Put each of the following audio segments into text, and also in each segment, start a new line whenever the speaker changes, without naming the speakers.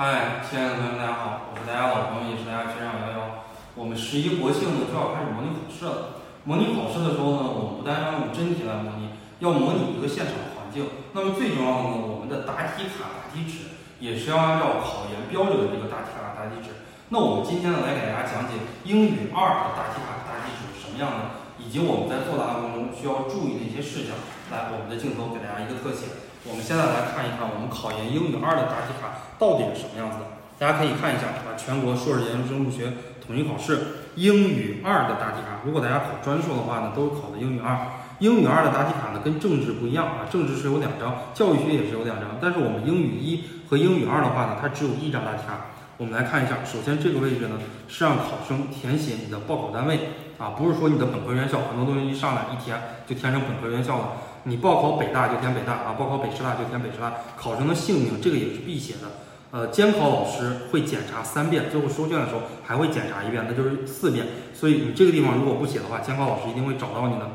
嗨，亲爱的同学们，大家好，我是大家老朋友，也是大家学长瑶瑶。我们十一国庆呢就要开始模拟考试了。模拟考试的时候呢，我们不单要用真题来模拟，要模拟一个现场环境。那么最重要的呢，我们的答题卡、答题纸也是要按照考研标准的这个答题卡、答题纸。那我们今天呢来给大家讲解英语二的答题卡、答题纸是什么样的，以及我们在作答过程中需要注意的一些事项。来，我们的镜头给大家一个特写。我们现在来看一看我们考研英语二的答题卡到底是什么样子的。大家可以看一下啊，全国硕士研究生入学统一考试英语二的答题卡。如果大家考专硕的话呢，都是考的英语二。英语二的答题卡呢跟政治不一样啊，政治是有两张，教育学也是有两张，但是我们英语一和英语二的话呢，它只有一张答题卡。我们来看一下，首先这个位置呢是让考生填写你的报考单位啊，不是说你的本科院校，很多同学一上来一填就填成本科院校了。你报考北大就填北大啊，报考北师大就填北师大。考生的姓名这个也是必写的。呃，监考老师会检查三遍，最后收卷的时候还会检查一遍，那就是四遍。所以你这个地方如果不写的话，监考老师一定会找到你的。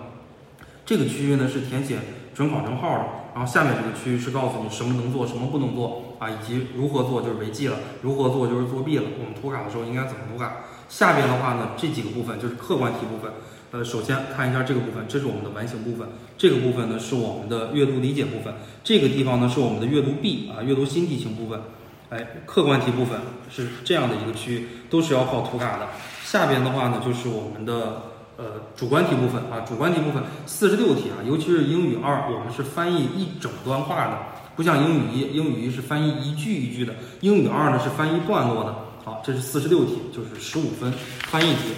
这个区域呢是填写准考证号的，然后下面这个区域是告诉你什么能做，什么不能做啊，以及如何做就是违纪了，如何做就是作弊了。我们涂卡的时候应该怎么涂卡？下边的话呢，这几个部分就是客观题部分。呃，首先看一下这个部分，这是我们的完形部分。这个部分呢是我们的阅读理解部分。这个地方呢是我们的阅读 B 啊，阅读新题型部分。哎，客观题部分是这样的一个区域，都是要靠涂卡的。下边的话呢就是我们的呃主观题部分啊，主观题部分四十六题啊，尤其是英语二，我们是翻译一整段话的，不像英语一，英语一是翻译一句一句的，英语二呢是翻译段落的。好，这是四十六题，就是十五分翻译题。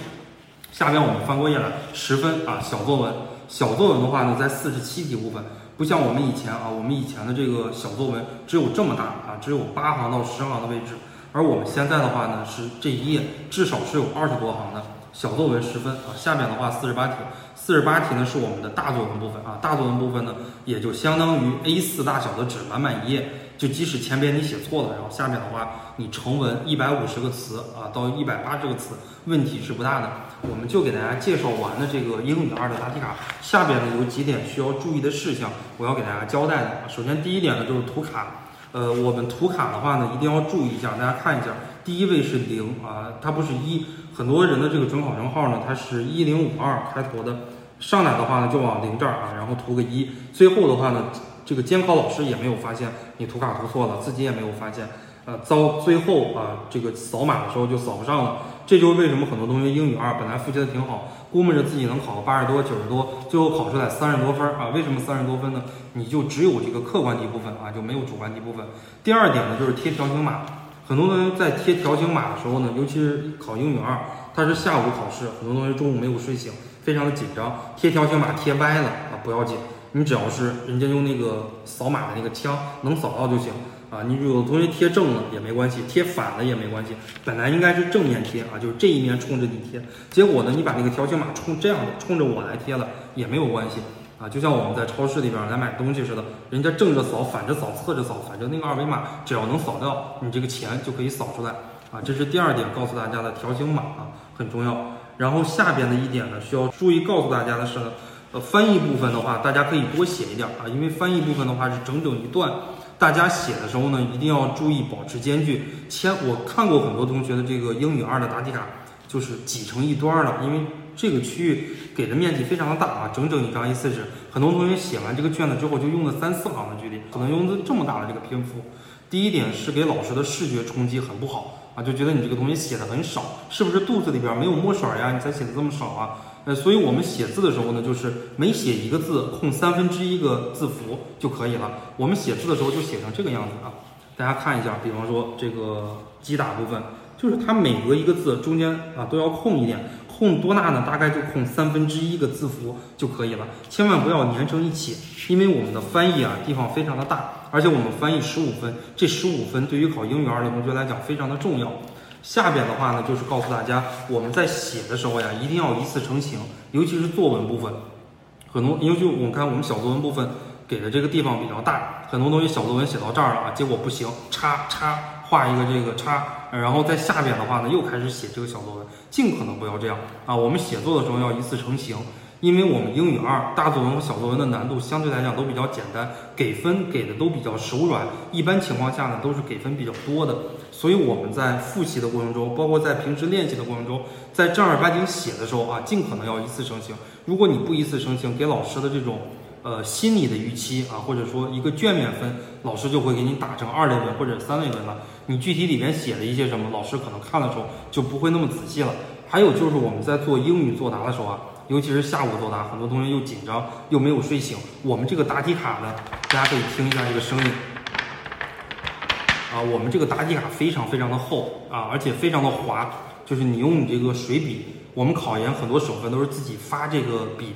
下边我们翻过页来，十分啊，小作文。小作文的话呢，在四十七题部分，不像我们以前啊，我们以前的这个小作文只有这么大啊，只有八行到十行的位置，而我们现在的话呢，是这一页至少是有二十多行的。小作文十分啊，下面的话四十八题，四十八题呢是我们的大作文部分啊，大作文部分呢也就相当于 A4 大小的纸，满满一页。就即使前边你写错了，然后下面的话你成文一百五十个词啊到一百八十个词，问题是不大的。我们就给大家介绍完了这个英语二的答题卡，下边呢有几点需要注意的事项，我要给大家交代的。首先第一点呢就是涂卡，呃，我们涂卡的话呢一定要注意一下，大家看一下，第一位是零啊，它不是一，很多人的这个准考证号呢它是一零五二开头的，上来的话呢就往零这儿啊，然后涂个一，最后的话呢。这个监考老师也没有发现你涂卡涂错了，自己也没有发现，呃，遭最后啊，这个扫码的时候就扫不上了。这就是为什么很多同学英语二本来复习的挺好，估摸着自己能考个八十多、九十多，最后考出来三十多分啊？为什么三十多分呢？你就只有这个客观题部分啊，就没有主观题部分。第二点呢，就是贴条形码。很多同学在贴条形码的时候呢，尤其是考英语二，它是下午考试，很多同学中午没有睡醒，非常的紧张，贴条形码贴歪了啊，不要紧。你只要是人家用那个扫码的那个枪能扫到就行啊！你有的同学贴正了也没关系，贴反了也没关系。本来应该是正面贴啊，就是这一面冲着你贴，结果呢，你把那个条形码冲这样的冲着我来贴了也没有关系啊！就像我们在超市里边来买东西似的，人家正着扫、反着扫、侧着扫，反正那个二维码只要能扫掉，你这个钱就可以扫出来啊！这是第二点告诉大家的条形码啊，很重要。然后下边的一点呢，需要注意告诉大家的是呢。呃，翻译部分的话，大家可以多写一点啊，因为翻译部分的话是整整一段，大家写的时候呢，一定要注意保持间距。前我看过很多同学的这个英语二的答题卡，就是挤成一段了，因为这个区域给的面积非常的大啊，整整一张 A4 纸，很多同学写完这个卷子之后就用了三四行的距离，可能用的这么大的这个篇幅。第一点是给老师的视觉冲击很不好啊，就觉得你这个东西写的很少，是不是肚子里边没有墨水呀？你才写的这么少啊？呃，所以我们写字的时候呢，就是每写一个字空三分之一个字符就可以了。我们写字的时候就写成这个样子啊，大家看一下，比方说这个击打部分，就是它每隔一个字中间啊都要空一点，空多大呢？大概就空三分之一个字符就可以了，千万不要粘成一起，因为我们的翻译啊地方非常的大，而且我们翻译十五分，这十五分对于考英语二的同学来讲非常的重要。下边的话呢，就是告诉大家，我们在写的时候呀，一定要一次成型，尤其是作文部分。很多，尤其我们看我们小作文部分给的这个地方比较大，很多东西小作文写到这儿了啊，结果不行，叉叉画一个这个叉，然后在下边的话呢，又开始写这个小作文，尽可能不要这样啊。我们写作的时候要一次成型，因为我们英语二大作文和小作文的难度相对来讲都比较简单，给分给的都比较手软，一般情况下呢都是给分比较多的，所以我们在复习的过程中，包括在平时练习的过程中，在正儿八经写的时候啊，尽可能要一次成型。如果你不一次成型，给老师的这种呃心理的预期啊，或者说一个卷面分，老师就会给你打成二类文或者三类文了。你具体里面写了一些什么，老师可能看的时候就不会那么仔细了。还有就是我们在做英语作答的时候啊。尤其是下午作答，很多同学又紧张又没有睡醒。我们这个答题卡呢，大家可以听一下这个声音。啊，我们这个答题卡非常非常的厚啊，而且非常的滑。就是你用你这个水笔，我们考研很多省份都是自己发这个笔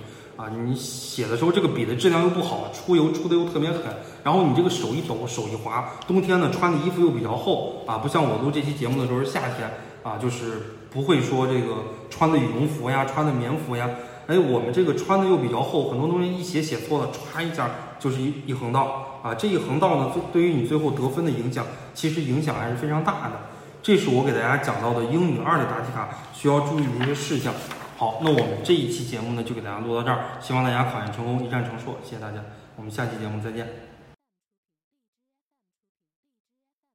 啊，你写的时候这个笔的质量又不好，出油出的又特别狠。然后你这个手一抖，手一滑，冬天呢穿的衣服又比较厚啊，不像我录这期节目的时候是夏天啊，就是。不会说这个穿的羽绒服呀，穿的棉服呀，哎，我们这个穿的又比较厚，很多东西一写写错了，歘一下就是一一横道啊。这一横道呢，对对于你最后得分的影响，其实影响还是非常大的。这是我给大家讲到的英语二的答题卡需要注意的一些事项。好，那我们这一期节目呢，就给大家录到这儿，希望大家考研成功，一战成硕，谢谢大家，我们下期节目再见。